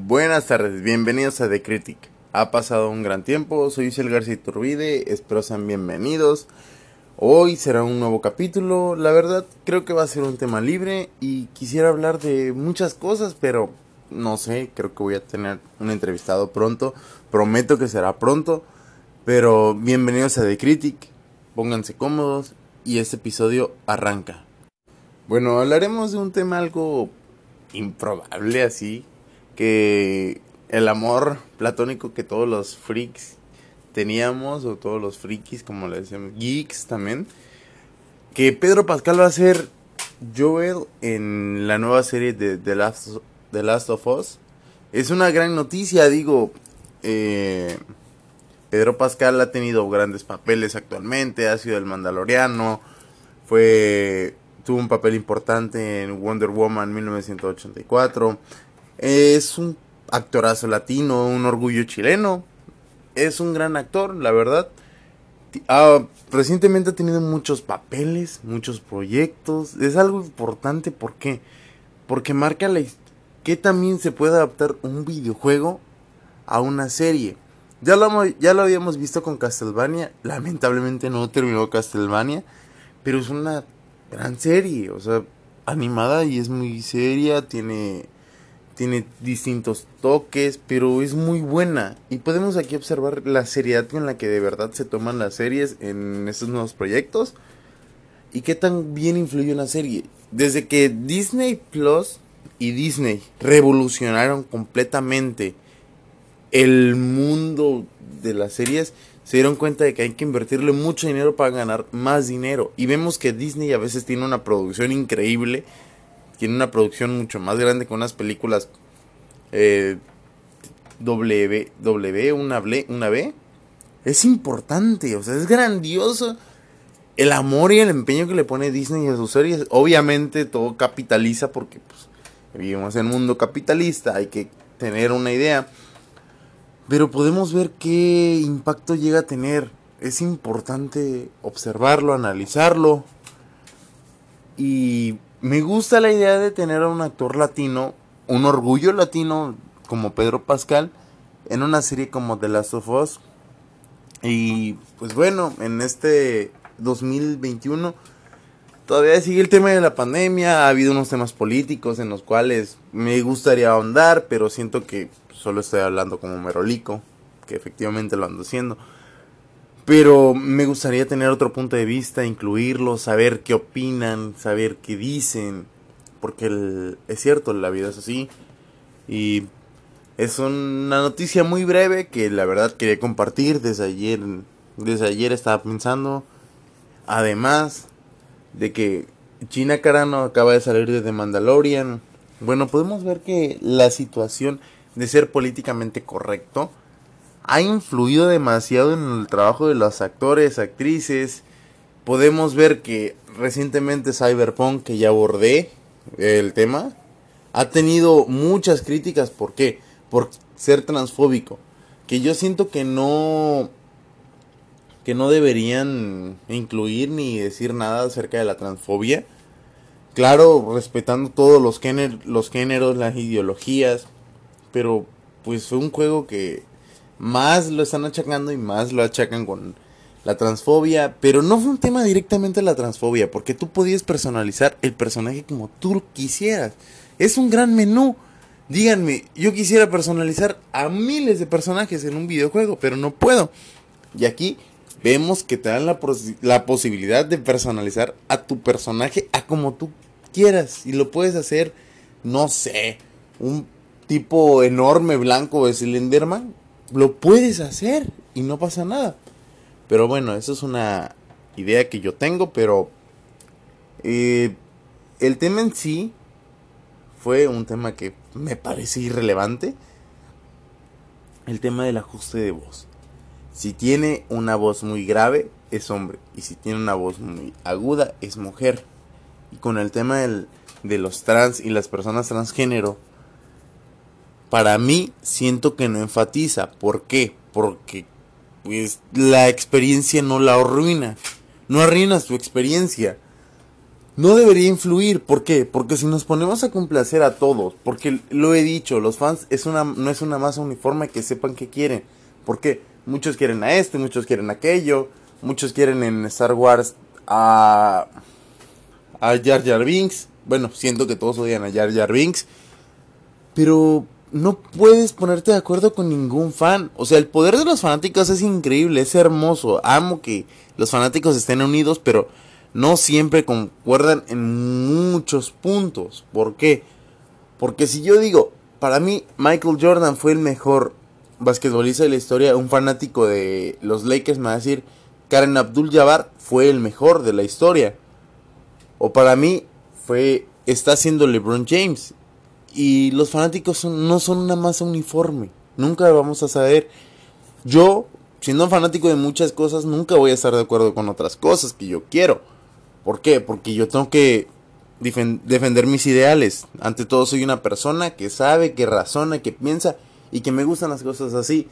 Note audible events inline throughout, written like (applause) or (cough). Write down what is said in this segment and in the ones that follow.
Buenas tardes, bienvenidos a The Critic. Ha pasado un gran tiempo, soy Isel García Turbide, espero sean bienvenidos. Hoy será un nuevo capítulo, la verdad creo que va a ser un tema libre y quisiera hablar de muchas cosas, pero no sé, creo que voy a tener un entrevistado pronto, prometo que será pronto, pero bienvenidos a The Critic, pónganse cómodos y este episodio arranca. Bueno, hablaremos de un tema algo improbable así, que el amor platónico que todos los freaks teníamos, o todos los frikis, como le decíamos, geeks también, que Pedro Pascal va a ser Joel en la nueva serie de The Last, The Last of Us. Es una gran noticia, digo, eh, Pedro Pascal ha tenido grandes papeles actualmente, ha sido el Mandaloriano, fue tuvo un papel importante en Wonder Woman 1984 es un actorazo latino, un orgullo chileno. Es un gran actor, la verdad. Ah, recientemente ha tenido muchos papeles, muchos proyectos. Es algo importante, ¿por qué? Porque marca la que también se puede adaptar un videojuego a una serie. Ya lo, ya lo habíamos visto con Castlevania. Lamentablemente no terminó Castlevania. Pero es una gran serie. O sea, animada y es muy seria. Tiene tiene distintos toques, pero es muy buena. Y podemos aquí observar la seriedad con la que de verdad se toman las series en estos nuevos proyectos. Y qué tan bien influyó la serie. Desde que Disney Plus y Disney revolucionaron completamente el mundo de las series, se dieron cuenta de que hay que invertirle mucho dinero para ganar más dinero. Y vemos que Disney a veces tiene una producción increíble tiene una producción mucho más grande con unas películas eh, W, W, una, una B. Es importante, o sea, es grandioso el amor y el empeño que le pone Disney a sus series. Obviamente todo capitaliza porque pues, vivimos en un mundo capitalista, hay que tener una idea. Pero podemos ver qué impacto llega a tener. Es importante observarlo, analizarlo. Y me gusta la idea de tener a un actor latino, un orgullo latino como Pedro Pascal, en una serie como The Last of Us. Y pues bueno, en este 2021 todavía sigue el tema de la pandemia, ha habido unos temas políticos en los cuales me gustaría ahondar, pero siento que solo estoy hablando como merolico, que efectivamente lo ando haciendo. Pero me gustaría tener otro punto de vista, incluirlo, saber qué opinan, saber qué dicen. Porque es cierto, la vida es así. Y es una noticia muy breve que la verdad quería compartir. Desde ayer, desde ayer estaba pensando. Además de que China Carano acaba de salir de The Mandalorian. Bueno, podemos ver que la situación de ser políticamente correcto ha influido demasiado en el trabajo de los actores, actrices. Podemos ver que recientemente Cyberpunk, que ya abordé el tema, ha tenido muchas críticas. ¿Por qué? Por ser transfóbico. Que yo siento que no que no deberían incluir ni decir nada acerca de la transfobia. Claro, respetando todos los, los géneros, las ideologías, pero pues fue un juego que más lo están achacando y más lo achacan con la transfobia, pero no fue un tema directamente la transfobia, porque tú podías personalizar el personaje como tú quisieras. Es un gran menú. Díganme, yo quisiera personalizar a miles de personajes en un videojuego, pero no puedo. Y aquí vemos que te dan la, la posibilidad de personalizar a tu personaje a como tú quieras. Y lo puedes hacer, no sé, un tipo enorme blanco de Slenderman lo puedes hacer y no pasa nada. Pero bueno, eso es una idea que yo tengo, pero eh, el tema en sí fue un tema que me parece irrelevante. El tema del ajuste de voz. Si tiene una voz muy grave, es hombre. Y si tiene una voz muy aguda, es mujer. Y con el tema de los trans y las personas transgénero, para mí siento que no enfatiza. ¿Por qué? Porque pues la experiencia no la arruina. No arruinas tu experiencia. no debería influir. ¿Por qué? Porque si nos ponemos a complacer a todos, porque lo he dicho, los fans es una, no es una masa uniforme que sepan que quieren. Porque muchos quieren a este, muchos quieren aquello, muchos quieren en Star Wars a, a Jar Jar Binks. Bueno, siento que todos odian a Jar Jar Binks. Pero no puedes ponerte de acuerdo con ningún fan. O sea, el poder de los fanáticos es increíble, es hermoso. Amo que los fanáticos estén unidos, pero no siempre concuerdan en muchos puntos. ¿Por qué? Porque si yo digo, para mí Michael Jordan fue el mejor basquetbolista de la historia, un fanático de los Lakers me va a decir, Karen Abdul-Jabbar fue el mejor de la historia. O para mí fue está siendo LeBron James y los fanáticos no son una masa uniforme. Nunca vamos a saber. Yo, siendo fanático de muchas cosas, nunca voy a estar de acuerdo con otras cosas que yo quiero. ¿Por qué? Porque yo tengo que defender mis ideales. Ante todo soy una persona que sabe, que razona, que piensa y que me gustan las cosas así.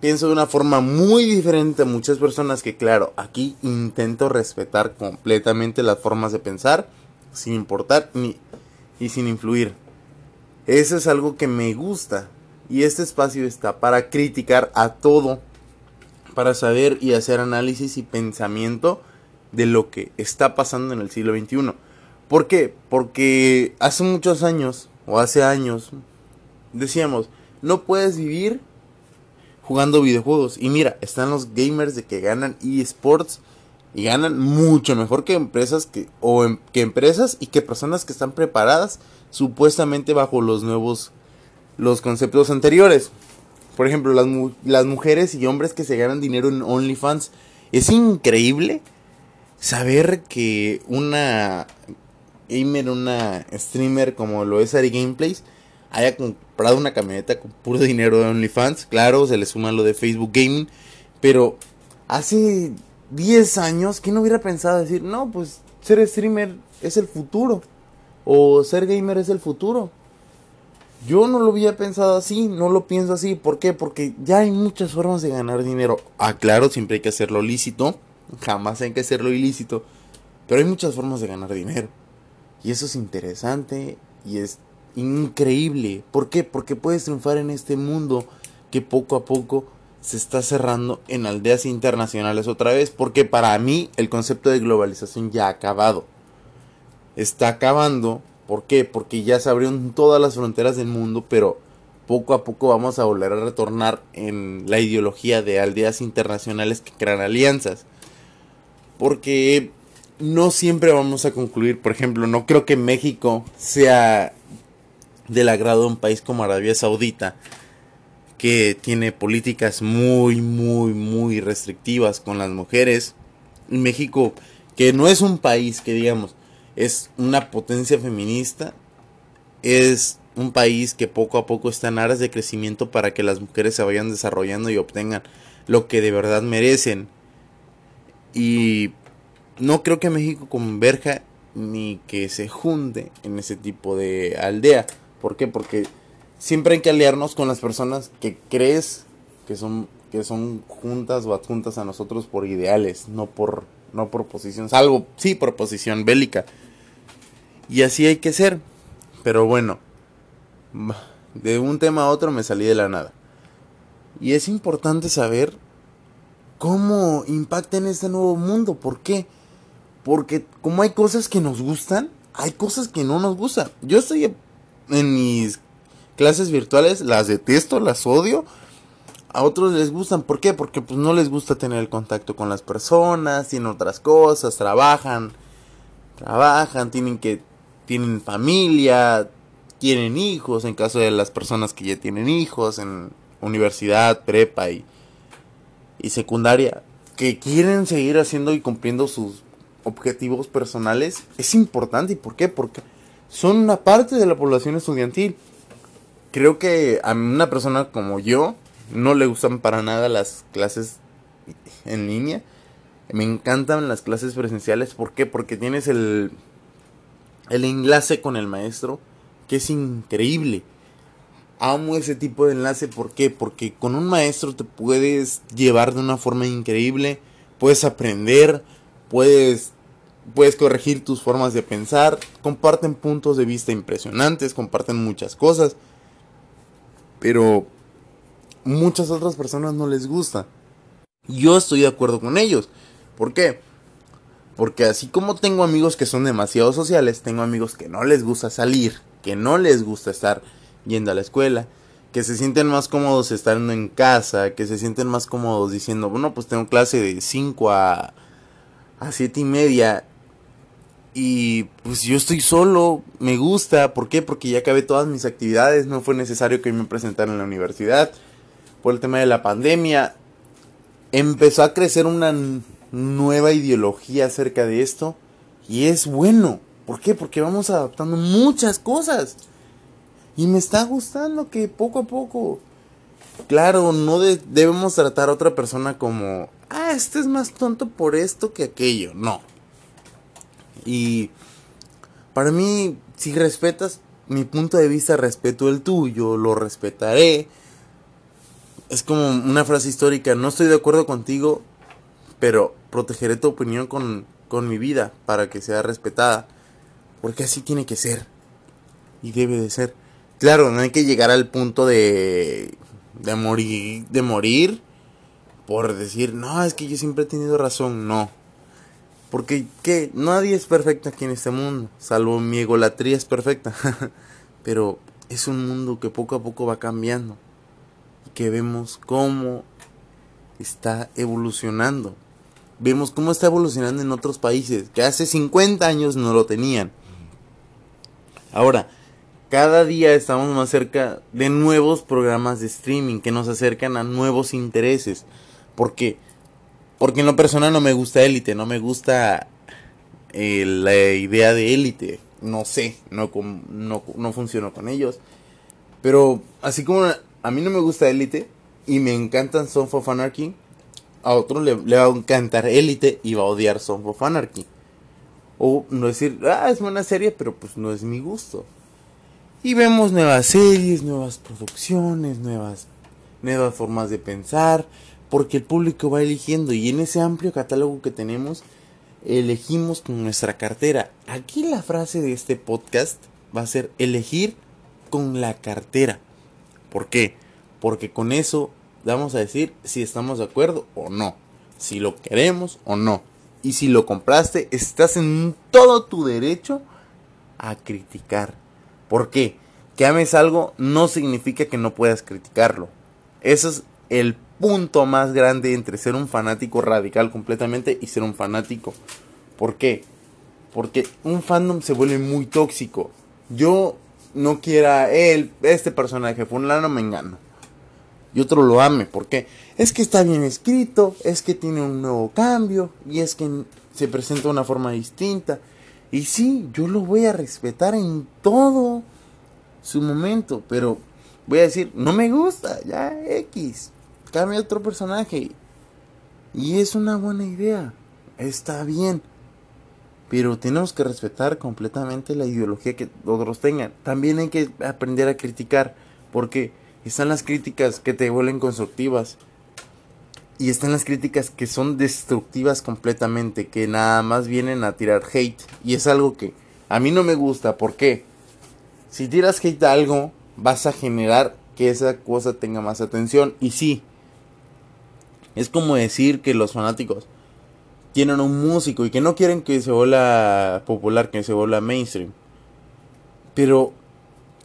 Pienso de una forma muy diferente a muchas personas que claro, aquí intento respetar completamente las formas de pensar sin importar ni y sin influir. Eso es algo que me gusta. Y este espacio está para criticar a todo, para saber y hacer análisis y pensamiento de lo que está pasando en el siglo XXI. ¿Por qué? Porque hace muchos años, o hace años, decíamos, no puedes vivir jugando videojuegos. Y mira, están los gamers de que ganan eSports y ganan mucho mejor que empresas que o em, que empresas y que personas que están preparadas supuestamente bajo los nuevos los conceptos anteriores. Por ejemplo, las, las mujeres y hombres que se ganan dinero en OnlyFans. Es increíble saber que una gamer, una streamer como lo es Ari Gameplays, haya comprado una camioneta con puro dinero de OnlyFans. Claro, se le suma lo de Facebook Gaming. Pero hace 10 años, ¿quién hubiera pensado decir, no, pues ser streamer es el futuro? O ser gamer es el futuro. Yo no lo había pensado así, no lo pienso así. ¿Por qué? Porque ya hay muchas formas de ganar dinero. Ah, claro, siempre hay que hacerlo lícito. Jamás hay que hacerlo ilícito. Pero hay muchas formas de ganar dinero. Y eso es interesante y es increíble. ¿Por qué? Porque puedes triunfar en este mundo que poco a poco se está cerrando en aldeas internacionales otra vez. Porque para mí el concepto de globalización ya ha acabado está acabando. ¿Por qué? Porque ya se abrieron todas las fronteras del mundo, pero poco a poco vamos a volver a retornar en la ideología de aldeas internacionales que crean alianzas. Porque no siempre vamos a concluir, por ejemplo, no creo que México sea del agrado un país como Arabia Saudita, que tiene políticas muy, muy, muy restrictivas con las mujeres. México, que no es un país que digamos, es una potencia feminista, es un país que poco a poco está en aras de crecimiento para que las mujeres se vayan desarrollando y obtengan lo que de verdad merecen. Y no creo que México converja ni que se junte en ese tipo de aldea. ¿Por qué? Porque siempre hay que aliarnos con las personas que crees que son que son juntas o adjuntas a nosotros por ideales, no por no por posición, salvo sí por posición bélica. Y así hay que ser. Pero bueno, de un tema a otro me salí de la nada. Y es importante saber cómo impacta en este nuevo mundo. ¿Por qué? Porque como hay cosas que nos gustan, hay cosas que no nos gustan. Yo estoy en mis clases virtuales, las detesto, las odio. A otros les gustan, ¿por qué? Porque pues no les gusta tener el contacto con las personas, tienen otras cosas, trabajan, trabajan, tienen que tienen familia, tienen hijos, en caso de las personas que ya tienen hijos en universidad, prepa y, y secundaria, que quieren seguir haciendo y cumpliendo sus objetivos personales, es importante. ¿Y por qué? Porque son una parte de la población estudiantil. Creo que a una persona como yo no le gustan para nada las clases en línea. Me encantan las clases presenciales. ¿Por qué? Porque tienes el el enlace con el maestro, que es increíble. Amo ese tipo de enlace, ¿por qué? Porque con un maestro te puedes llevar de una forma increíble, puedes aprender, puedes puedes corregir tus formas de pensar, comparten puntos de vista impresionantes, comparten muchas cosas, pero muchas otras personas no les gusta. Yo estoy de acuerdo con ellos. ¿Por qué? Porque así como tengo amigos que son demasiado sociales, tengo amigos que no les gusta salir, que no les gusta estar yendo a la escuela, que se sienten más cómodos estando en casa, que se sienten más cómodos diciendo, bueno, pues tengo clase de 5 a, a 7 y media y pues yo estoy solo, me gusta, ¿por qué? Porque ya acabé todas mis actividades, no fue necesario que me presentara en la universidad por el tema de la pandemia. Empezó a crecer una nueva ideología acerca de esto y es bueno. ¿Por qué? Porque vamos adaptando muchas cosas. Y me está gustando que poco a poco, claro, no debemos tratar a otra persona como, ah, este es más tonto por esto que aquello. No. Y para mí, si respetas mi punto de vista, respeto el tuyo, lo respetaré. Es como una frase histórica, no estoy de acuerdo contigo, pero protegeré tu opinión con, con mi vida para que sea respetada. Porque así tiene que ser. Y debe de ser. Claro, no hay que llegar al punto de, de morir, de morir por decir, no, es que yo siempre he tenido razón. No, porque que nadie es perfecto aquí en este mundo, salvo mi egolatría es perfecta. (laughs) Pero es un mundo que poco a poco va cambiando y que vemos cómo está evolucionando. Vemos cómo está evolucionando en otros países que hace 50 años no lo tenían. Ahora, cada día estamos más cerca de nuevos programas de streaming que nos acercan a nuevos intereses. Porque porque en lo personal no me gusta élite, no me gusta eh, la idea de élite. No sé, no, no, no funciono con ellos. Pero así como a mí no me gusta élite y me encantan Son of Anarchy, a otro le, va a encantar élite y va a odiar Son of Anarchy. O no decir, ah, es buena serie, pero pues no es mi gusto. Y vemos nuevas series, nuevas producciones, nuevas, nuevas formas de pensar porque el público va eligiendo y en ese amplio catálogo que tenemos elegimos con nuestra cartera. Aquí la frase de este podcast va a ser elegir con la cartera. ¿Por qué? Porque con eso vamos a decir si estamos de acuerdo o no, si lo queremos o no. Y si lo compraste, estás en todo tu derecho a criticar. ¿Por qué? Que ames algo no significa que no puedas criticarlo. Eso es el punto más grande entre ser un fanático radical completamente y ser un fanático. ¿Por qué? Porque un fandom se vuelve muy tóxico. Yo no quiera él, este personaje, fulano me engano. Y otro lo ame, porque es que está bien escrito, es que tiene un nuevo cambio, y es que se presenta de una forma distinta. Y sí, yo lo voy a respetar en todo su momento, pero voy a decir, no me gusta, ya X cambia otro personaje. Y es una buena idea. Está bien. Pero tenemos que respetar completamente la ideología que otros tengan. También hay que aprender a criticar. Porque están las críticas que te vuelven constructivas. Y están las críticas que son destructivas completamente. Que nada más vienen a tirar hate. Y es algo que a mí no me gusta. ¿Por qué? Si tiras hate a algo, vas a generar que esa cosa tenga más atención. Y sí, es como decir que los fanáticos tienen un músico y que no quieren que se vuelva popular, que se vuelva mainstream. Pero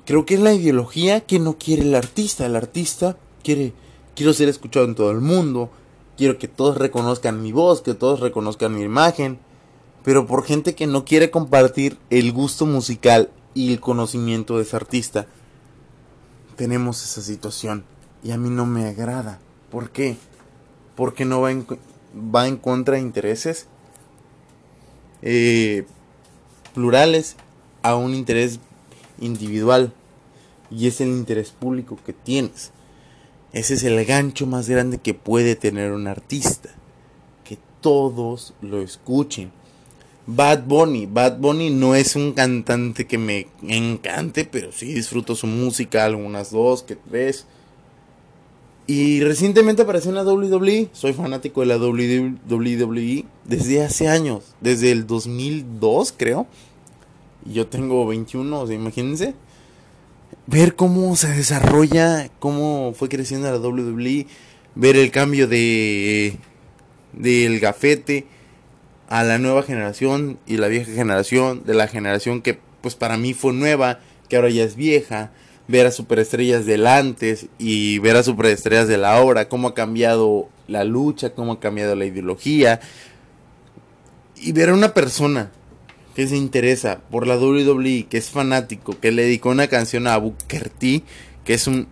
creo que es la ideología que no quiere el artista. El artista quiere, quiero ser escuchado en todo el mundo, quiero que todos reconozcan mi voz, que todos reconozcan mi imagen. Pero por gente que no quiere compartir el gusto musical y el conocimiento de ese artista, tenemos esa situación. Y a mí no me agrada. ¿Por qué? porque no va en, va en contra de intereses eh, plurales a un interés individual y es el interés público que tienes. Ese es el gancho más grande que puede tener un artista. Que todos lo escuchen. Bad Bunny. Bad Bunny no es un cantante que me encante, pero sí disfruto su música, algunas dos que tres. Y recientemente apareció en la WWE. Soy fanático de la WWE desde hace años. Desde el 2002, creo. Yo tengo 21, o sea, imagínense. Ver cómo se desarrolla, cómo fue creciendo la WWE. Ver el cambio de del gafete a la nueva generación y la vieja generación. De la generación que pues para mí fue nueva, que ahora ya es vieja ver a superestrellas del antes y ver a superestrellas de la ahora, cómo ha cambiado la lucha, cómo ha cambiado la ideología. Y ver a una persona que se interesa por la WWE, que es fanático, que le dedicó una canción a Booker T, que es un,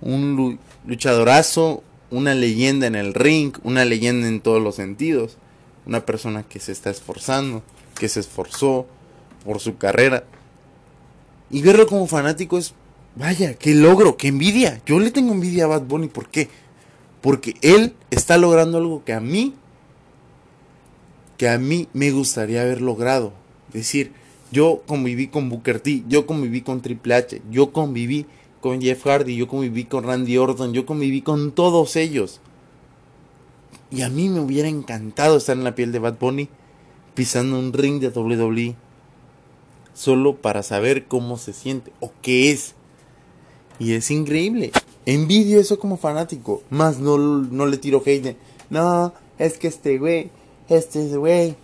un luchadorazo, una leyenda en el ring, una leyenda en todos los sentidos, una persona que se está esforzando, que se esforzó por su carrera y verlo como fanático es, vaya, qué logro, qué envidia. Yo le tengo envidia a Bad Bunny, ¿por qué? Porque él está logrando algo que a mí, que a mí me gustaría haber logrado. Es decir, yo conviví con Booker T, yo conviví con Triple H, yo conviví con Jeff Hardy, yo conviví con Randy Orton, yo conviví con todos ellos. Y a mí me hubiera encantado estar en la piel de Bad Bunny, pisando un ring de WWE solo para saber cómo se siente o qué es. Y es increíble. Envidio eso como fanático. Más no, no le tiro hate. no, es que este güey, este güey.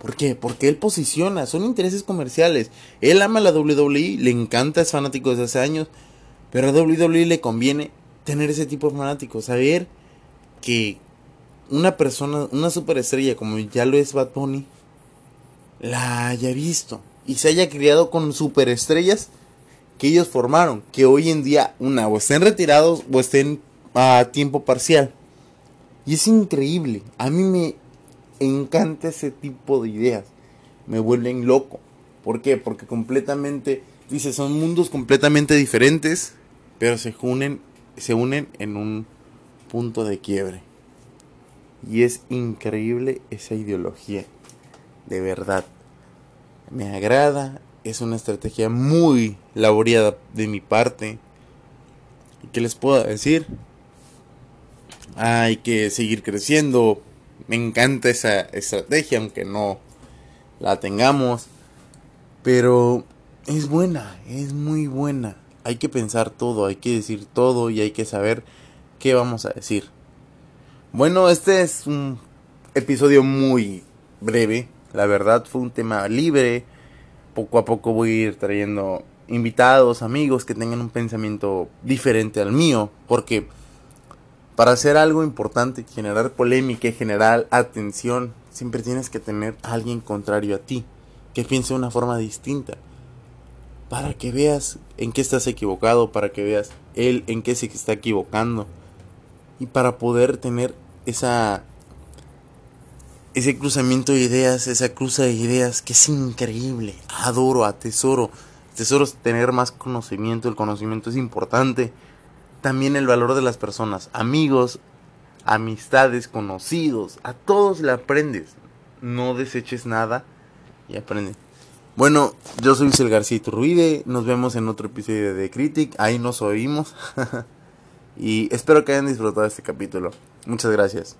¿Por qué? Porque él posiciona, son intereses comerciales. Él ama la WWE, le encanta, es fanático desde hace años. Pero a WWE le conviene tener ese tipo de fanáticos. Saber que una persona, una superestrella como ya lo es Bad Bunny, la haya visto y se haya criado con superestrellas que ellos formaron, que hoy en día una o estén retirados o estén a tiempo parcial. Y es increíble, a mí me encanta ese tipo de ideas, me vuelven loco. ¿Por qué? Porque completamente, dice, son mundos completamente diferentes, pero se unen, se unen en un punto de quiebre. Y es increíble esa ideología, de verdad me agrada, es una estrategia muy laboreada de mi parte. ¿Qué les puedo decir? Hay que seguir creciendo. Me encanta esa estrategia, aunque no la tengamos. Pero es buena, es muy buena. Hay que pensar todo, hay que decir todo y hay que saber qué vamos a decir. Bueno, este es un episodio muy breve, la verdad fue un tema libre. Poco a poco voy a ir trayendo invitados, amigos que tengan un pensamiento diferente al mío. Porque para hacer algo importante, generar polémica y generar atención, siempre tienes que tener a alguien contrario a ti, que piense de una forma distinta. Para que veas en qué estás equivocado, para que veas él en qué se está equivocando. Y para poder tener esa ese cruzamiento de ideas, esa cruza de ideas que es increíble. Adoro, atesoro. Tesoro tener más conocimiento, el conocimiento es importante. También el valor de las personas, amigos, amistades, conocidos, a todos le aprendes. No deseches nada y aprende. Bueno, yo soy Cel García Turruide, nos vemos en otro episodio de Critic, ahí nos oímos. (laughs) y espero que hayan disfrutado este capítulo. Muchas gracias.